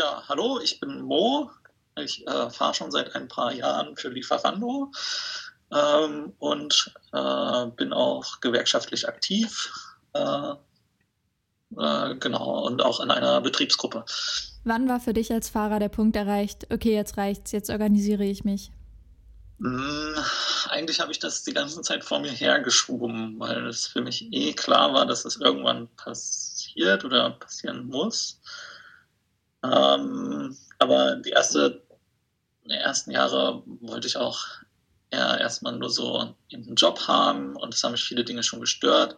Ja, hallo, ich bin Mo. Ich äh, fahre schon seit ein paar Jahren für Lieferando ähm, und äh, bin auch gewerkschaftlich aktiv. Äh, äh, genau, und auch in einer Betriebsgruppe. Wann war für dich als Fahrer der Punkt erreicht, okay, jetzt reicht's, jetzt organisiere ich mich? Hm, eigentlich habe ich das die ganze Zeit vor mir hergeschoben, weil es für mich eh klar war, dass es irgendwann passiert oder passieren muss. Ähm, aber die erste, die ersten Jahre wollte ich auch eher erstmal nur so einen Job haben und es haben mich viele Dinge schon gestört.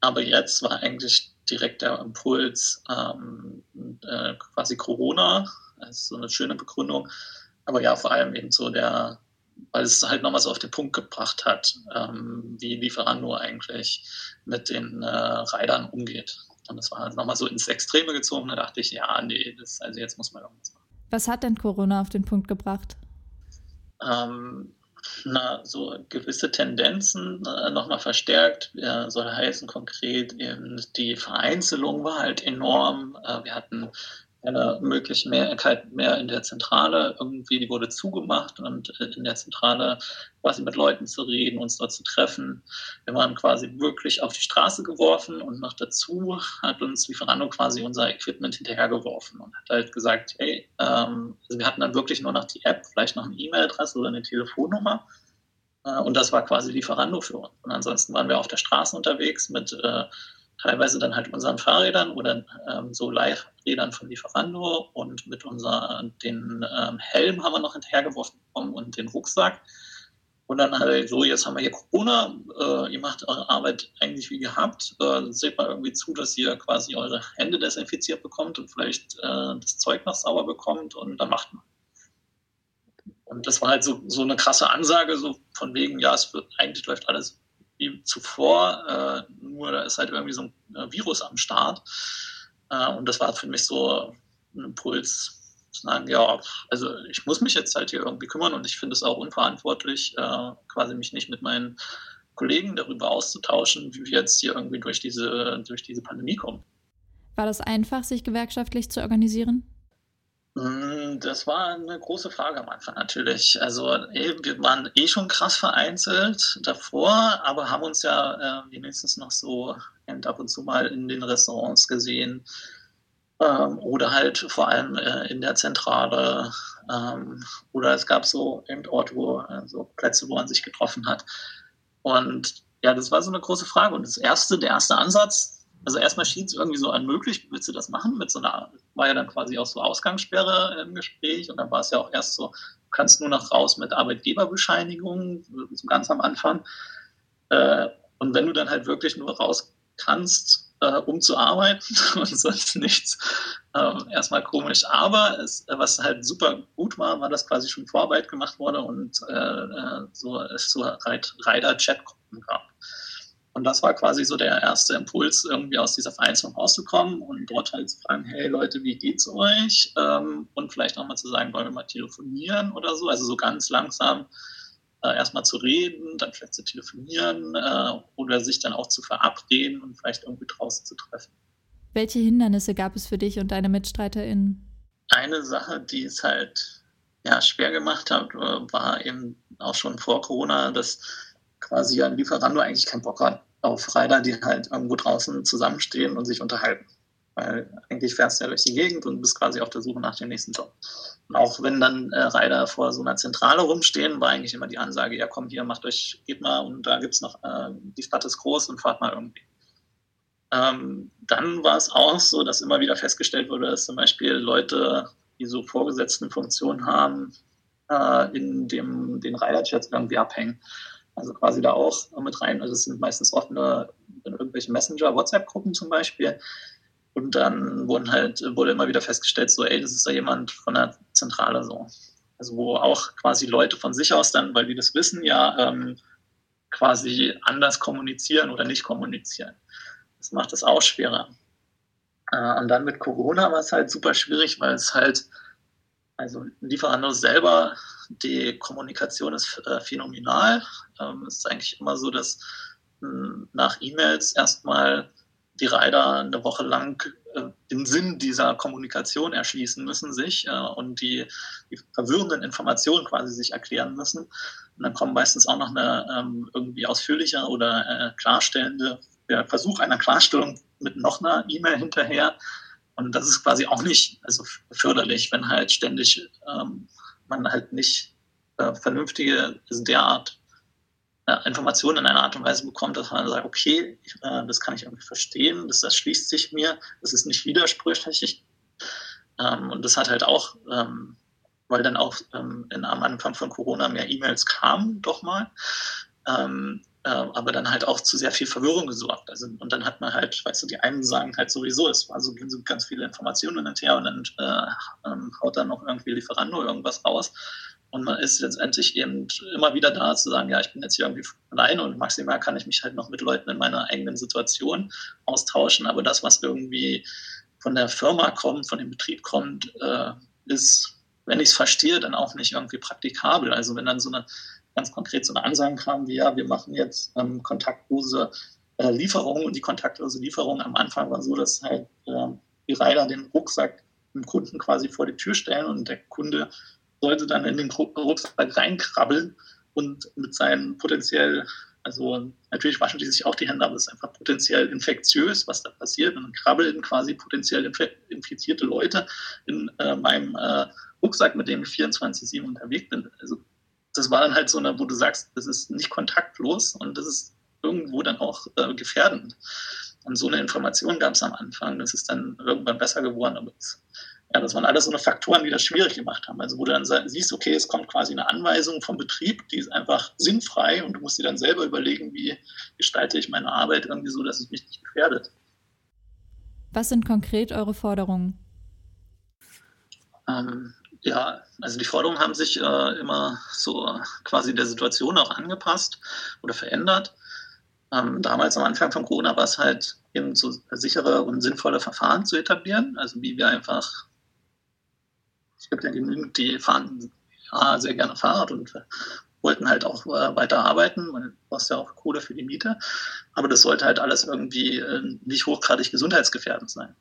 Aber jetzt war eigentlich direkt der Impuls ähm, äh, quasi Corona, das ist so eine schöne Begründung. Aber ja, vor allem eben so der, weil es halt nochmal so auf den Punkt gebracht hat, ähm, wie Lieferando eigentlich mit den äh, Reitern umgeht. Und das war halt nochmal so ins Extreme gezogen. Da dachte ich, ja, nee, das, also jetzt muss man irgendwas machen. Was hat denn Corona auf den Punkt gebracht? Ähm, na, so gewisse Tendenzen äh, nochmal verstärkt. Ja, soll heißen konkret, eben die Vereinzelung war halt enorm. Äh, wir hatten eine mögliche Mehrheit mehr in der Zentrale. Irgendwie, die wurde zugemacht und äh, in der Zentrale quasi mit Leuten zu reden, uns dort zu treffen. Wir waren quasi wirklich auf die Straße geworfen und noch dazu hat uns Lieferando quasi unser Equipment hinterhergeworfen und hat halt gesagt, hey, ähm, also wir hatten dann wirklich nur noch die App, vielleicht noch eine E-Mail-Adresse oder eine Telefonnummer. Äh, und das war quasi Lieferando für uns. Und ansonsten waren wir auf der Straße unterwegs mit äh, teilweise dann halt unseren Fahrrädern oder ähm, so Live-Rädern von Lieferando und mit unser, den ähm, Helm haben wir noch hinterhergeworfen bekommen und den Rucksack. Und dann halt so, jetzt haben wir hier Corona, äh, ihr macht eure Arbeit eigentlich wie gehabt, äh, seht mal irgendwie zu, dass ihr quasi eure Hände desinfiziert bekommt und vielleicht äh, das Zeug noch sauber bekommt und dann macht man. Und das war halt so, so eine krasse Ansage, so von wegen, ja, es wird, eigentlich läuft alles wie zuvor, äh, nur da ist halt irgendwie so ein äh, Virus am Start. Äh, und das war für mich so ein Impuls, zu sagen, ja, also ich muss mich jetzt halt hier irgendwie kümmern und ich finde es auch unverantwortlich, äh, quasi mich nicht mit meinen Kollegen darüber auszutauschen, wie wir jetzt hier irgendwie durch diese, durch diese Pandemie kommen. War das einfach, sich gewerkschaftlich zu organisieren? Hm, das war eine große Frage am Anfang natürlich. Also wir waren eh schon krass vereinzelt davor, aber haben uns ja äh, wenigstens noch so ab und zu mal in den Restaurants gesehen ähm, oder halt vor allem äh, in der Zentrale ähm, oder es gab so eben Orte, wo äh, Plätze, wo man sich getroffen hat. Und ja, das war so eine große Frage. Und das erste, der erste Ansatz, also erstmal schien es irgendwie so unmöglich, willst du das machen? Mit so einer, war ja dann quasi auch so Ausgangssperre im Gespräch und dann war es ja auch erst so, du kannst nur noch raus mit Arbeitgeberbescheinigung, so ganz am Anfang. Äh, und wenn du dann halt wirklich nur raus kannst, äh, um zu arbeiten und sonst nichts, ähm, erstmal komisch. Aber es, was halt super gut war, war, dass quasi schon Vorarbeit gemacht wurde und äh, so, es so Rider-Chat-Gruppen gab. Und das war quasi so der erste Impuls, irgendwie aus dieser Vereinzelung rauszukommen und dort halt zu fragen, hey Leute, wie geht's euch? Ähm, und vielleicht nochmal zu sagen, wollen wir mal telefonieren oder so. Also so ganz langsam äh, erstmal zu reden, dann vielleicht zu telefonieren äh, oder sich dann auch zu verabreden und vielleicht irgendwie draußen zu treffen. Welche Hindernisse gab es für dich und deine MitstreiterInnen? Eine Sache, die es halt ja, schwer gemacht hat, war eben auch schon vor Corona, dass quasi ein Lieferando eigentlich keinen Bock hat auf Reiter, die halt irgendwo draußen zusammenstehen und sich unterhalten. Weil eigentlich fährst du ja durch die Gegend und bist quasi auf der Suche nach dem nächsten Job. Und auch wenn dann äh, Reiter vor so einer Zentrale rumstehen, war eigentlich immer die Ansage, ja komm hier, macht euch, geht mal und da gibt es noch, äh, die Stadt ist groß und fahrt mal irgendwie. Ähm, dann war es auch so, dass immer wieder festgestellt wurde, dass zum Beispiel Leute, die so vorgesetzten Funktionen haben, äh, in dem, den Reiterchats irgendwie abhängen. Also quasi da auch mit rein. Also es sind meistens offene irgendwelche Messenger, WhatsApp-Gruppen zum Beispiel. Und dann wurden halt, wurde immer wieder festgestellt, so, ey, das ist da jemand von der Zentrale so. Also wo auch quasi Leute von sich aus dann, weil die das wissen, ja, ähm, quasi anders kommunizieren oder nicht kommunizieren. Das macht es auch schwerer. Äh, und dann mit Corona war es halt super schwierig, weil es halt, also Lieferando selber die Kommunikation ist äh, phänomenal. Ähm, es ist eigentlich immer so, dass mh, hm, nach E-Mails erstmal die Rider eine Woche lang äh, den Sinn dieser Kommunikation erschließen müssen sich äh, und die, die, verwirrenden Informationen quasi sich erklären müssen. Und dann kommt meistens auch noch eine ähm, irgendwie ausführliche oder äh, klarstellende der Versuch einer Klarstellung mit noch einer E-Mail hinterher. Und das ist quasi auch nicht also förderlich, wenn halt ständig ähm, man halt nicht äh, vernünftige, derart äh, Informationen in einer Art und Weise bekommt, dass man sagt, okay, ich, äh, das kann ich irgendwie verstehen, das, das schließt sich mir, das ist nicht widersprüchlich. Ähm, und das hat halt auch, ähm, weil dann auch ähm, in, am Anfang von Corona mehr E-Mails kamen, doch mal, ähm, äh, aber dann halt auch zu sehr viel Verwirrung gesorgt. Also, und dann hat man halt, weißt du, die einen sagen halt sowieso, es war so, so ganz viele Informationen hinterher und dann äh, ähm, haut dann noch irgendwie Lieferando irgendwas raus. Und man ist letztendlich eben immer wieder da zu sagen, ja, ich bin jetzt hier irgendwie alleine und maximal kann ich mich halt noch mit Leuten in meiner eigenen Situation austauschen. Aber das, was irgendwie von der Firma kommt, von dem Betrieb kommt, äh, ist, wenn ich es verstehe, dann auch nicht irgendwie praktikabel. Also wenn dann so eine ganz konkret so eine Ansage kam, wie ja, wir machen jetzt ähm, kontaktlose äh, Lieferungen und die kontaktlose Lieferung am Anfang war so, dass halt äh, die Reiter den Rucksack dem Kunden quasi vor die Tür stellen und der Kunde sollte dann in den Rucksack reinkrabbeln und mit seinen potenziell, also natürlich waschen die sich auch die Hände, aber es ist einfach potenziell infektiös, was da passiert. Und dann krabbeln quasi potenziell infizierte Leute in äh, meinem äh, Rucksack, mit dem ich 24-7 unterwegs bin. Also das war dann halt so eine, wo du sagst, das ist nicht kontaktlos und das ist irgendwo dann auch äh, gefährdend. Und so eine Information gab es am Anfang. Das ist dann irgendwann besser geworden, aber das, ja, das waren alles so eine Faktoren, die das schwierig gemacht haben. Also wo du dann siehst, okay, es kommt quasi eine Anweisung vom Betrieb, die ist einfach sinnfrei und du musst dir dann selber überlegen, wie gestalte ich meine Arbeit irgendwie so, dass es mich nicht gefährdet. Was sind konkret eure Forderungen? Ähm, ja, also die Forderungen haben sich äh, immer so quasi der Situation auch angepasst oder verändert. Ähm, damals am Anfang von Corona war es halt eben so sichere und sinnvolle Verfahren zu etablieren, also wie wir einfach, es gibt ja genügend, die fahren ja, sehr gerne Fahrrad und wollten halt auch äh, weiter arbeiten, man braucht ja auch Kohle für die Miete, aber das sollte halt alles irgendwie äh, nicht hochgradig gesundheitsgefährdend sein.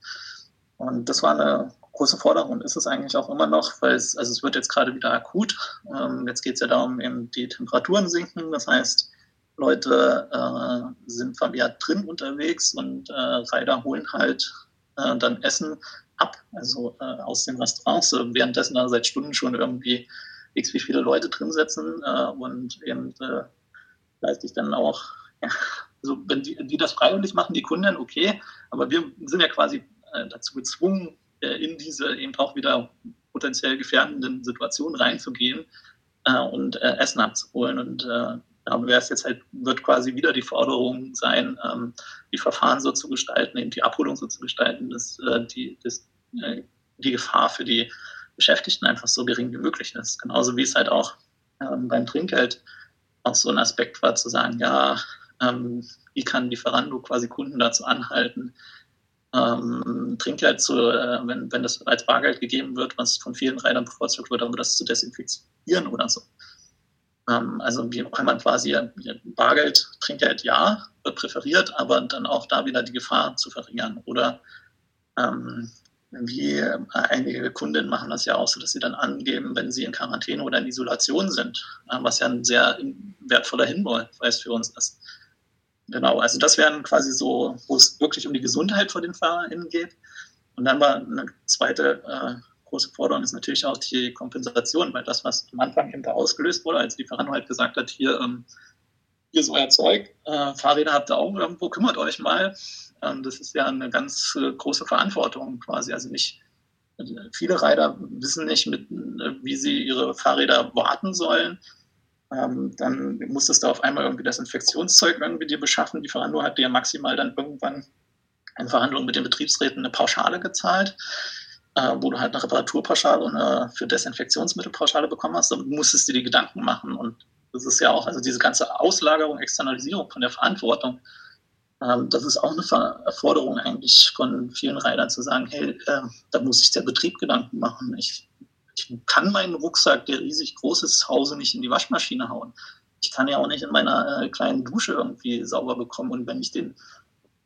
Und das war eine große Forderung ist es eigentlich auch immer noch, weil es, also es wird jetzt gerade wieder akut. Ähm, jetzt geht es ja darum, eben die Temperaturen sinken. Das heißt, Leute äh, sind vermehrt drin unterwegs und äh, Reiter holen halt äh, dann Essen ab, also äh, aus den Restaurants, währenddessen da seit Stunden schon irgendwie x wie viele Leute drin sitzen äh, und eben äh, gleichzeitig dann auch, ja, also wenn die, die das freiwillig machen, die Kunden, okay, aber wir sind ja quasi äh, dazu gezwungen, in diese eben auch wieder potenziell gefährdenden Situationen reinzugehen äh, und Essen abzuholen. Und da wäre es jetzt halt, wird quasi wieder die Forderung sein, ähm, die Verfahren so zu gestalten, eben die Abholung so zu gestalten, dass die, dass, die Gefahr für die Beschäftigten einfach so gering wie möglich ist. Genauso wie es halt auch ähm, beim Trinkgeld auch so ein Aspekt war, zu sagen, ja, ähm, wie kann Lieferando quasi Kunden dazu anhalten, ähm, Trinkgeld zu, äh, wenn, wenn das als Bargeld gegeben wird, was von vielen Reitern bevorzugt wird, aber das zu desinfizieren oder so. Ähm, also wie kann man quasi Bargeld, Trinkgeld ja, wird präferiert, aber dann auch da wieder die Gefahr zu verringern. Oder ähm, wie äh, einige Kundinnen machen das ja auch so, dass sie dann angeben, wenn sie in Quarantäne oder in Isolation sind, äh, was ja ein sehr wertvoller Hinweis für uns ist. Genau, also das wären quasi so, wo es wirklich um die Gesundheit von den FahrerInnen geht. Und dann war eine zweite äh, große Forderung ist natürlich auch die Kompensation, weil das, was am Anfang eben da ausgelöst wurde, als die Lieferando halt gesagt hat, hier, ähm, hier ist euer Zeug, äh, Fahrräder habt ihr auch irgendwo, kümmert euch mal. Ähm, das ist ja eine ganz äh, große Verantwortung quasi. Also nicht, viele Reiter wissen nicht, mit, äh, wie sie ihre Fahrräder warten sollen ähm, dann musstest du auf einmal irgendwie das Infektionszeug irgendwie dir beschaffen. Die Verhandlung hat dir maximal dann irgendwann in Verhandlungen mit den Betriebsräten eine Pauschale gezahlt, äh, wo du halt eine Reparaturpauschale und eine für Desinfektionsmittelpauschale bekommen hast. Dann musstest du dir die Gedanken machen. Und das ist ja auch, also diese ganze Auslagerung, Externalisierung von der Verantwortung, ähm, das ist auch eine Forderung eigentlich von vielen Reitern zu sagen, hey, äh, da muss sich der Betrieb Gedanken machen. Ich ich kann meinen Rucksack, der riesig groß ist, zu Hause nicht in die Waschmaschine hauen. Ich kann ja auch nicht in meiner äh, kleinen Dusche irgendwie sauber bekommen. Und wenn ich den,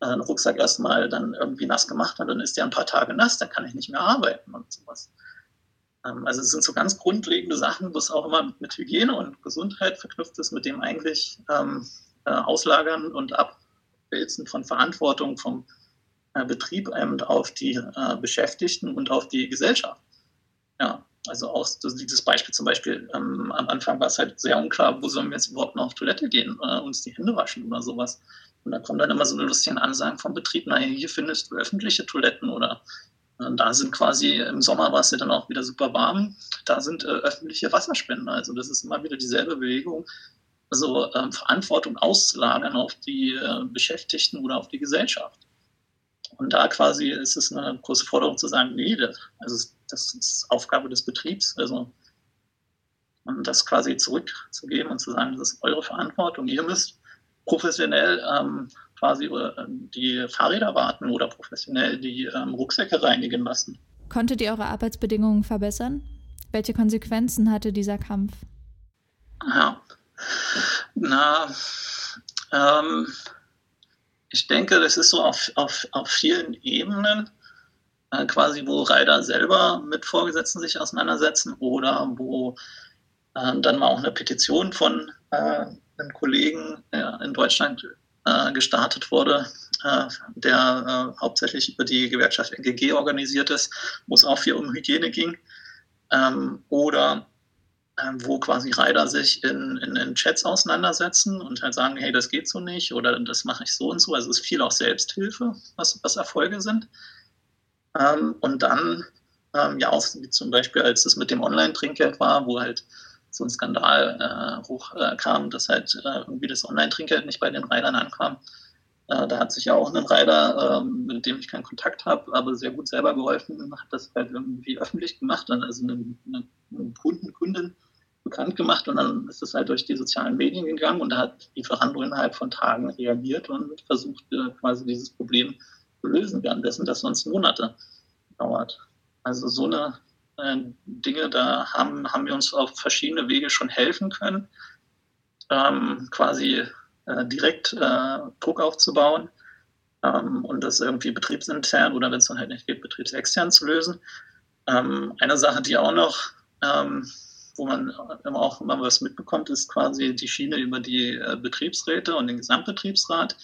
äh, Rucksack erstmal dann irgendwie nass gemacht hat, dann ist der ein paar Tage nass, dann kann ich nicht mehr arbeiten und sowas. Ähm, also es sind so ganz grundlegende Sachen, wo es auch immer mit Hygiene und Gesundheit verknüpft ist, mit dem eigentlich ähm, äh, Auslagern und Abwälzen von Verantwortung vom äh, Betrieb auf die äh, Beschäftigten und auf die Gesellschaft. Ja, also auch dieses Beispiel zum Beispiel, ähm, am Anfang war es halt sehr unklar, wo sollen wir jetzt überhaupt noch auf Toilette gehen, äh, uns die Hände waschen oder sowas. Und da kommen dann immer so eine lustigen Ansagen vom Betrieb, naja, hier findest du öffentliche Toiletten oder äh, da sind quasi, im Sommer war es ja dann auch wieder super warm, da sind äh, öffentliche Wasserspender. Also das ist immer wieder dieselbe Bewegung, also ähm, Verantwortung auszulagern auf die äh, Beschäftigten oder auf die Gesellschaft. Und da quasi ist es eine große Forderung zu sagen, nee, das, also das ist Aufgabe des Betriebs. Also und das quasi zurückzugeben und zu sagen, das ist eure Verantwortung. Ihr müsst professionell ähm, quasi äh, die Fahrräder warten oder professionell die ähm, Rucksäcke reinigen lassen. Konntet ihr eure Arbeitsbedingungen verbessern? Welche Konsequenzen hatte dieser Kampf? Ja, na, ähm, ich denke, das ist so auf, auf, auf vielen Ebenen, äh, quasi wo Reiter selber mit Vorgesetzten sich auseinandersetzen oder wo äh, dann mal auch eine Petition von äh, einem Kollegen in Deutschland äh, gestartet wurde, äh, der äh, hauptsächlich über die Gewerkschaft NGG organisiert ist, wo es auch viel um Hygiene ging. Ähm, oder wo quasi Rider sich in, in, in, Chats auseinandersetzen und halt sagen, hey, das geht so nicht oder das mache ich so und so. Also es ist viel auch Selbsthilfe, was, was Erfolge sind. Ähm, und dann, ähm, ja, auch wie zum Beispiel, als es mit dem Online-Trinkgeld war, wo halt so ein Skandal äh, hochkam, äh, dass halt äh, irgendwie das Online-Trinkgeld nicht bei den Riders ankam. Äh, da hat sich ja auch ein Rider, ähm, mit dem ich keinen Kontakt habe, aber sehr gut selber geholfen, hat das halt irgendwie öffentlich gemacht, also eine, eine Kunden, Kundin bekannt gemacht und dann ist es halt durch die sozialen Medien gegangen und da hat Lieferando innerhalb von Tagen reagiert und versucht äh, quasi dieses Problem zu lösen, währenddessen das sonst Monate dauert. Also so eine äh, Dinge, da haben, haben wir uns auf verschiedene Wege schon helfen können, ähm, quasi äh, direkt äh, Druck aufzubauen ähm, und das irgendwie betriebsintern oder wenn es dann halt nicht geht, betriebsextern zu lösen. Ähm, eine Sache, die auch noch ähm, wo man auch immer was mitbekommt, ist quasi die Schiene über die äh, Betriebsräte und den Gesamtbetriebsrat.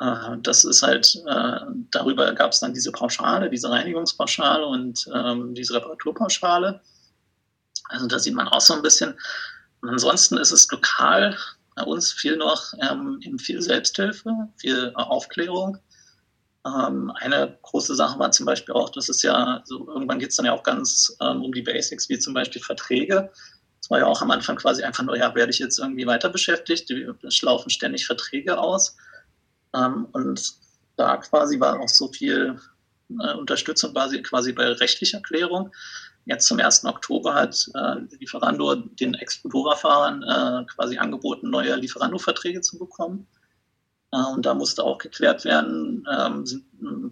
Äh, das ist halt, äh, darüber gab es dann diese Pauschale, diese Reinigungspauschale und ähm, diese Reparaturpauschale. Also da sieht man auch so ein bisschen. Und ansonsten ist es lokal bei uns viel noch ähm, viel Selbsthilfe, viel Aufklärung. Ähm, eine große Sache war zum Beispiel auch, dass es ja, so irgendwann geht es dann ja auch ganz ähm, um die Basics, wie zum Beispiel Verträge. Das war ja auch am Anfang quasi einfach nur, ja, werde ich jetzt irgendwie weiter beschäftigt? Es laufen ständig Verträge aus. Ähm, und da quasi war auch so viel äh, Unterstützung quasi, quasi bei rechtlicher Klärung. Jetzt zum 1. Oktober hat äh, Lieferando den Explorer-Fahrern äh, quasi angeboten, neue Lieferando-Verträge zu bekommen. Äh, und da musste auch geklärt werden, ähm,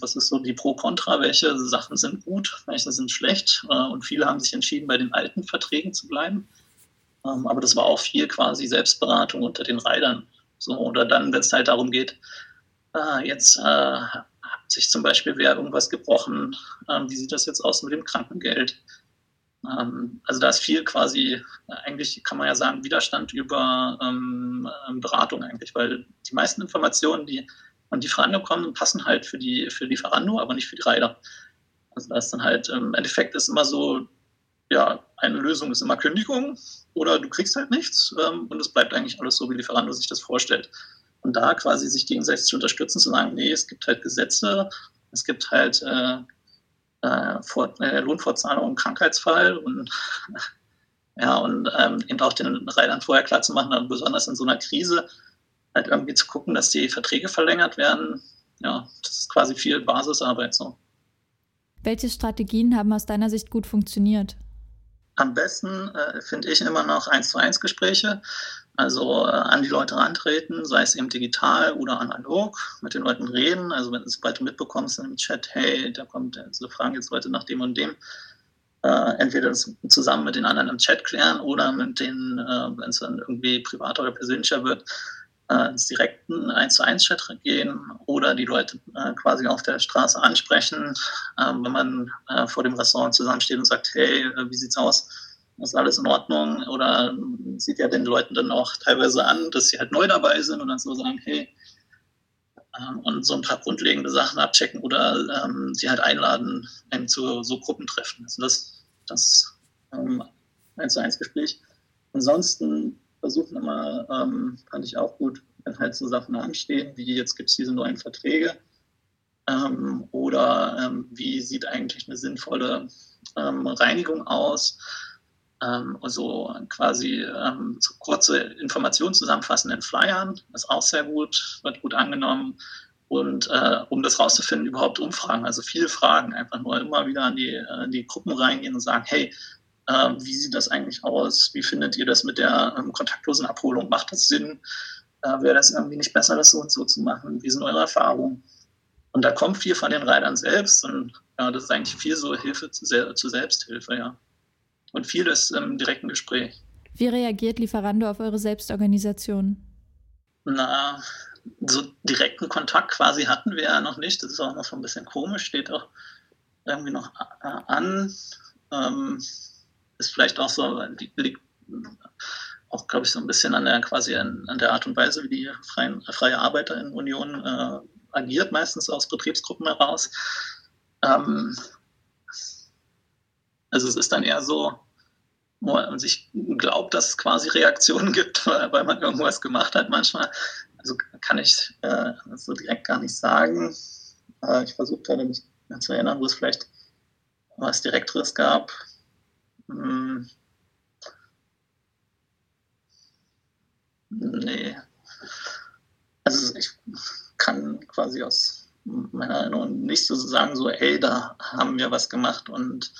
was ist so die Pro-Contra, welche Sachen sind gut, welche sind schlecht. Äh, und viele haben sich entschieden, bei den alten Verträgen zu bleiben. Ähm, aber das war auch viel quasi Selbstberatung unter den Reitern. So, oder dann, wenn es halt darum geht, äh, jetzt hat sich zum Beispiel wer irgendwas gebrochen, ähm, wie sieht das jetzt aus mit dem Krankengeld? Ähm, also da ist viel quasi, eigentlich kann man ja sagen, Widerstand über ähm, ähm, Beratung eigentlich, weil die meisten Informationen, die an Lieferando kommen, passen halt für die für Lieferando, aber nicht für die Reiter. Also da ist dann halt, im Endeffekt ist immer so, ja, eine Lösung ist immer Kündigung oder du kriegst halt nichts ähm, und es bleibt eigentlich alles so, wie Lieferando sich das vorstellt. Und da quasi sich gegenseitig zu unterstützen, zu sagen, nee, es gibt halt Gesetze, es gibt halt äh, äh, vor, äh, Lohnfortzahlung im Krankheitsfall und ja, und ähm, eben auch den Reitern vorher klar zu machen, dann besonders in so einer Krise, halt irgendwie zu gucken, dass die Verträge verlängert werden. Ja, das ist quasi viel Basisarbeit so. Welche Strategien haben aus deiner Sicht gut funktioniert? Am besten äh, finde ich immer noch eins zu eins Gespräche. Also äh, an die Leute rantreten, sei es eben digital oder analog, mit den Leuten reden. Also wenn sobald du mitbekommst im Chat, hey, da kommt, also fragen jetzt Leute nach dem und dem, äh, entweder zusammen mit den anderen im Chat klären oder mit denen, äh, wenn es dann irgendwie privater oder persönlicher wird, äh, ins direkten 1 zu 1 Chat gehen oder die Leute äh, quasi auf der Straße ansprechen, äh, wenn man äh, vor dem Restaurant zusammensteht und sagt, hey, äh, wie sieht's aus? Ist alles in Ordnung? Oder sieht ja den Leuten dann auch teilweise an, dass sie halt neu dabei sind und dann so sagen, hey, ähm, und so ein paar grundlegende Sachen abchecken oder ähm, sie halt einladen eben zu so Gruppentreffen. Also das, das ähm, 1 zu 1 Gespräch. Ansonsten versuchen immer, ähm, fand ich auch gut, wenn halt so Sachen anstehen, wie jetzt gibt es diese neuen Verträge ähm, oder ähm, wie sieht eigentlich eine sinnvolle ähm, Reinigung aus. Ähm, also quasi ähm, so kurze Informationen zusammenfassen in Flyern, ist auch sehr gut, wird gut angenommen. Und äh, um das rauszufinden, überhaupt Umfragen, also viele Fragen, einfach nur immer wieder an die, äh, die Gruppen reingehen und sagen, hey, äh, wie sieht das eigentlich aus? Wie findet ihr das mit der ähm, kontaktlosen Abholung? Macht das Sinn? Äh, Wäre das irgendwie nicht besser, das so und so zu machen? Wie sind eure Erfahrungen? Und da kommt viel von den Reitern selbst und ja, das ist eigentlich viel so Hilfe zu, zu Selbsthilfe, ja. Und vieles im direkten Gespräch. Wie reagiert Lieferando auf eure Selbstorganisation? Na, so direkten Kontakt quasi hatten wir ja noch nicht. Das ist auch noch so ein bisschen komisch, steht auch irgendwie noch an. Ähm, ist vielleicht auch so, liegt auch, glaube ich, so ein bisschen an der quasi an, an der Art und Weise, wie die freien, freie Arbeiter in Union äh, agiert, meistens aus Betriebsgruppen heraus. Ähm, also es ist dann eher so, wo man sich glaubt, dass es quasi Reaktionen gibt, weil man irgendwas gemacht hat manchmal. Also kann ich äh, so direkt gar nicht sagen. Äh, ich versuche gerade mich zu erinnern, wo es vielleicht was Direkteres gab. Hm. Nee. Also ich kann quasi aus meiner Erinnerung nicht so sagen, so, ey, da haben wir was gemacht und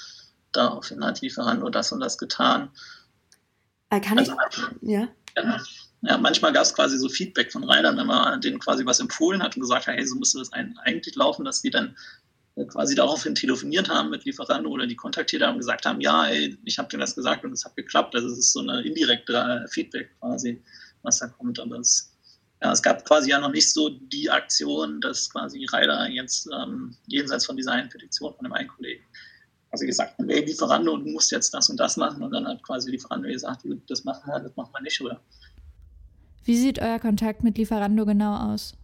daraufhin hat Lieferant nur das und das getan. Äh, kann also, ich, ja. ja. ja manchmal gab es quasi so Feedback von Reitern, wenn man denen quasi was empfohlen hat und gesagt hat, hey, so müsste das eigentlich laufen, dass die dann quasi daraufhin telefoniert haben mit Lieferanten oder die kontaktiert haben und gesagt haben, ja, ey, ich habe dir das gesagt und es hat geklappt. Also es ist so eine indirekte äh, Feedback quasi, was da kommt. Aber es, ja, es gab quasi ja noch nicht so die Aktion, dass quasi Reiter jetzt ähm, jenseits von dieser einen Petition von einem einen Kollegen quasi gesagt haben, ey, Lieferando, du musst jetzt das und das machen. Und dann hat quasi Lieferando gesagt, das machen wir, das machen wir nicht, oder? Wie sieht euer Kontakt mit Lieferando genau aus?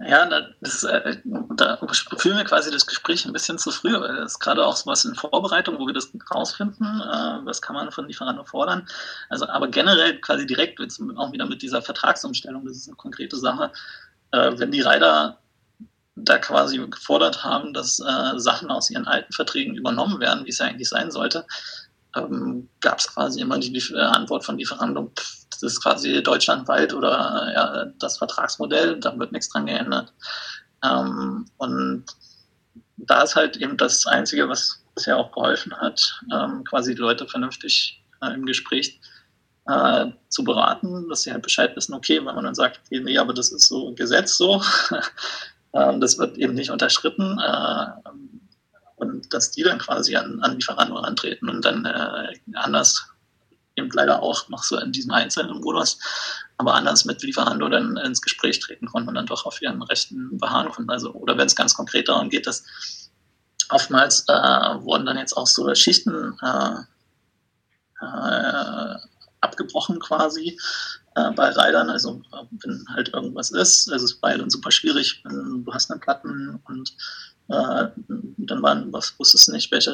Ja, das, äh, da führen wir quasi das Gespräch ein bisschen zu früh, weil das ist gerade auch so was in Vorbereitung, wo wir das rausfinden, äh, was kann man von Lieferanten fordern. Also, aber generell quasi direkt jetzt auch wieder mit dieser Vertragsumstellung, das ist eine konkrete Sache. Äh, wenn die Reiter da quasi gefordert haben, dass Sachen aus ihren alten Verträgen übernommen werden, wie es ja eigentlich sein sollte, ähm, gab es quasi immer die, Antwort von Lieferanten, das ist quasi deutschlandweit oder ja, das Vertragsmodell, da wird nichts dran geändert. Ähm, und da ist halt eben das Einzige, was bisher auch geholfen hat, ähm, quasi die Leute vernünftig äh, im Gespräch äh, zu beraten, dass sie halt Bescheid wissen, okay, wenn man dann sagt, nee, aber das ist so Gesetz so, ähm, das wird eben nicht unterschritten, äh, und dass die dann quasi an, an Lieferanten antreten und dann äh, anders eben leider auch noch so in diesem einzelnen Modus, aber anders mit Lieferando dann ins Gespräch treten konnten und dann doch auf ihren Rechten beharren konnten. Also, oder wenn es ganz konkret darum geht, dass oftmals äh, wurden dann jetzt auch so Schichten äh, äh, abgebrochen quasi äh, bei Reitern. Also wenn halt irgendwas ist, also es ist bei super schwierig, du hast einen Platten und äh, dann waren, wusstest du nicht, welche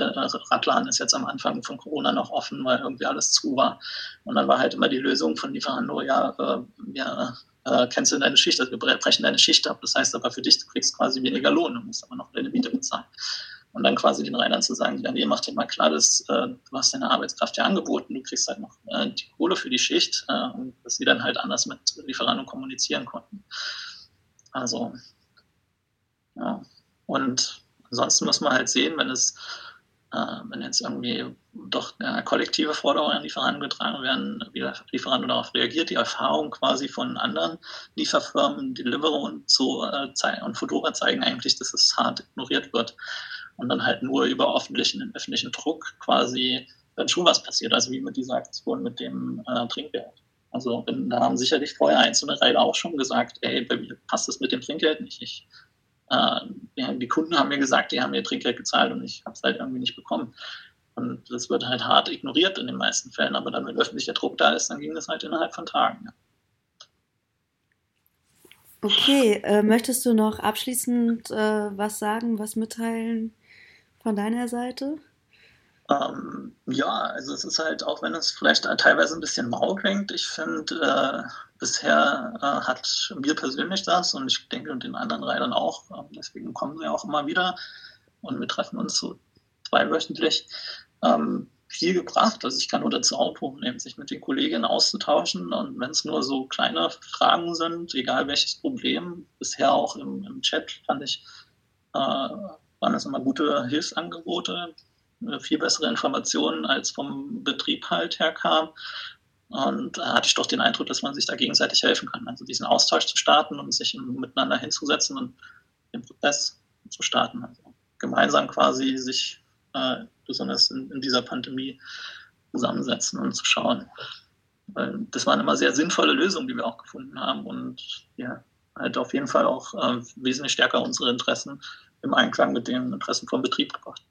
Radladen ist jetzt am Anfang von Corona noch offen, weil irgendwie alles zu war. Und dann war halt immer die Lösung von Lieferando, ja, äh, äh, kennst du deine Schicht, also wir brechen deine Schicht ab. Das heißt aber für dich, du kriegst quasi weniger Lohn, du musst aber noch deine Miete bezahlen. Und dann quasi den Reinern zu sagen, ja, nee, mach dir mal klar, dass, äh, du hast deine Arbeitskraft ja angeboten, du kriegst halt noch äh, die Kohle für die Schicht äh, dass sie dann halt anders mit Lieferando kommunizieren konnten. Also, ja. Und ansonsten muss man halt sehen, wenn es, äh, wenn jetzt irgendwie doch äh, kollektive Forderungen an Lieferanten getragen werden, wie der Lieferant darauf reagiert, die Erfahrung quasi von anderen Lieferfirmen, Deliveroo und so äh, und Fedora zeigen eigentlich, dass es hart ignoriert wird. Und dann halt nur über öffentlichen, öffentlichen Druck quasi dann schon was passiert, also wie mit dieser Aktion mit dem äh, Trinkgeld. Also da haben sicherlich vorher einzelne Reiter auch schon gesagt, ey, bei mir passt es mit dem Trinkgeld nicht. Ich, äh, die Kunden haben mir gesagt, die haben mir Trinkgeld gezahlt und ich habe es halt irgendwie nicht bekommen. Und das wird halt hart ignoriert in den meisten Fällen, aber dann, wenn öffentlicher Druck da ist, dann ging das halt innerhalb von Tagen. Ja. Okay, äh, möchtest du noch abschließend äh, was sagen, was mitteilen von deiner Seite? Ähm, ja, also es ist halt, auch wenn es vielleicht teilweise ein bisschen mau klingt, ich finde, äh, bisher äh, hat mir persönlich das und ich denke und den anderen Reitern auch, ähm, deswegen kommen sie auch immer wieder und wir treffen uns so zweiwöchentlich, ähm, viel gebracht. Also ich kann nur dazu aufrufen, sich mit den Kolleginnen auszutauschen. Und wenn es nur so kleine Fragen sind, egal welches Problem, bisher auch im, im Chat fand ich, äh, waren das immer gute Hilfsangebote, äh, viel bessere Informationen als vom Betrieb halt herkam. Und da hatte ich doch den Eindruck, dass man sich da gegenseitig helfen kann. Also diesen Austausch zu starten und sich miteinander hinzusetzen und den Prozess zu starten. Also gemeinsam quasi sich äh, besonders in, in, dieser Pandemie zusammensetzen und zu schauen. Weil das waren immer sehr sinnvolle Lösungen, die wir auch gefunden haben und ja, halt auf jeden Fall auch äh, wesentlich stärker unsere Interessen im Einklang mit den Interessen vom Betrieb gebracht.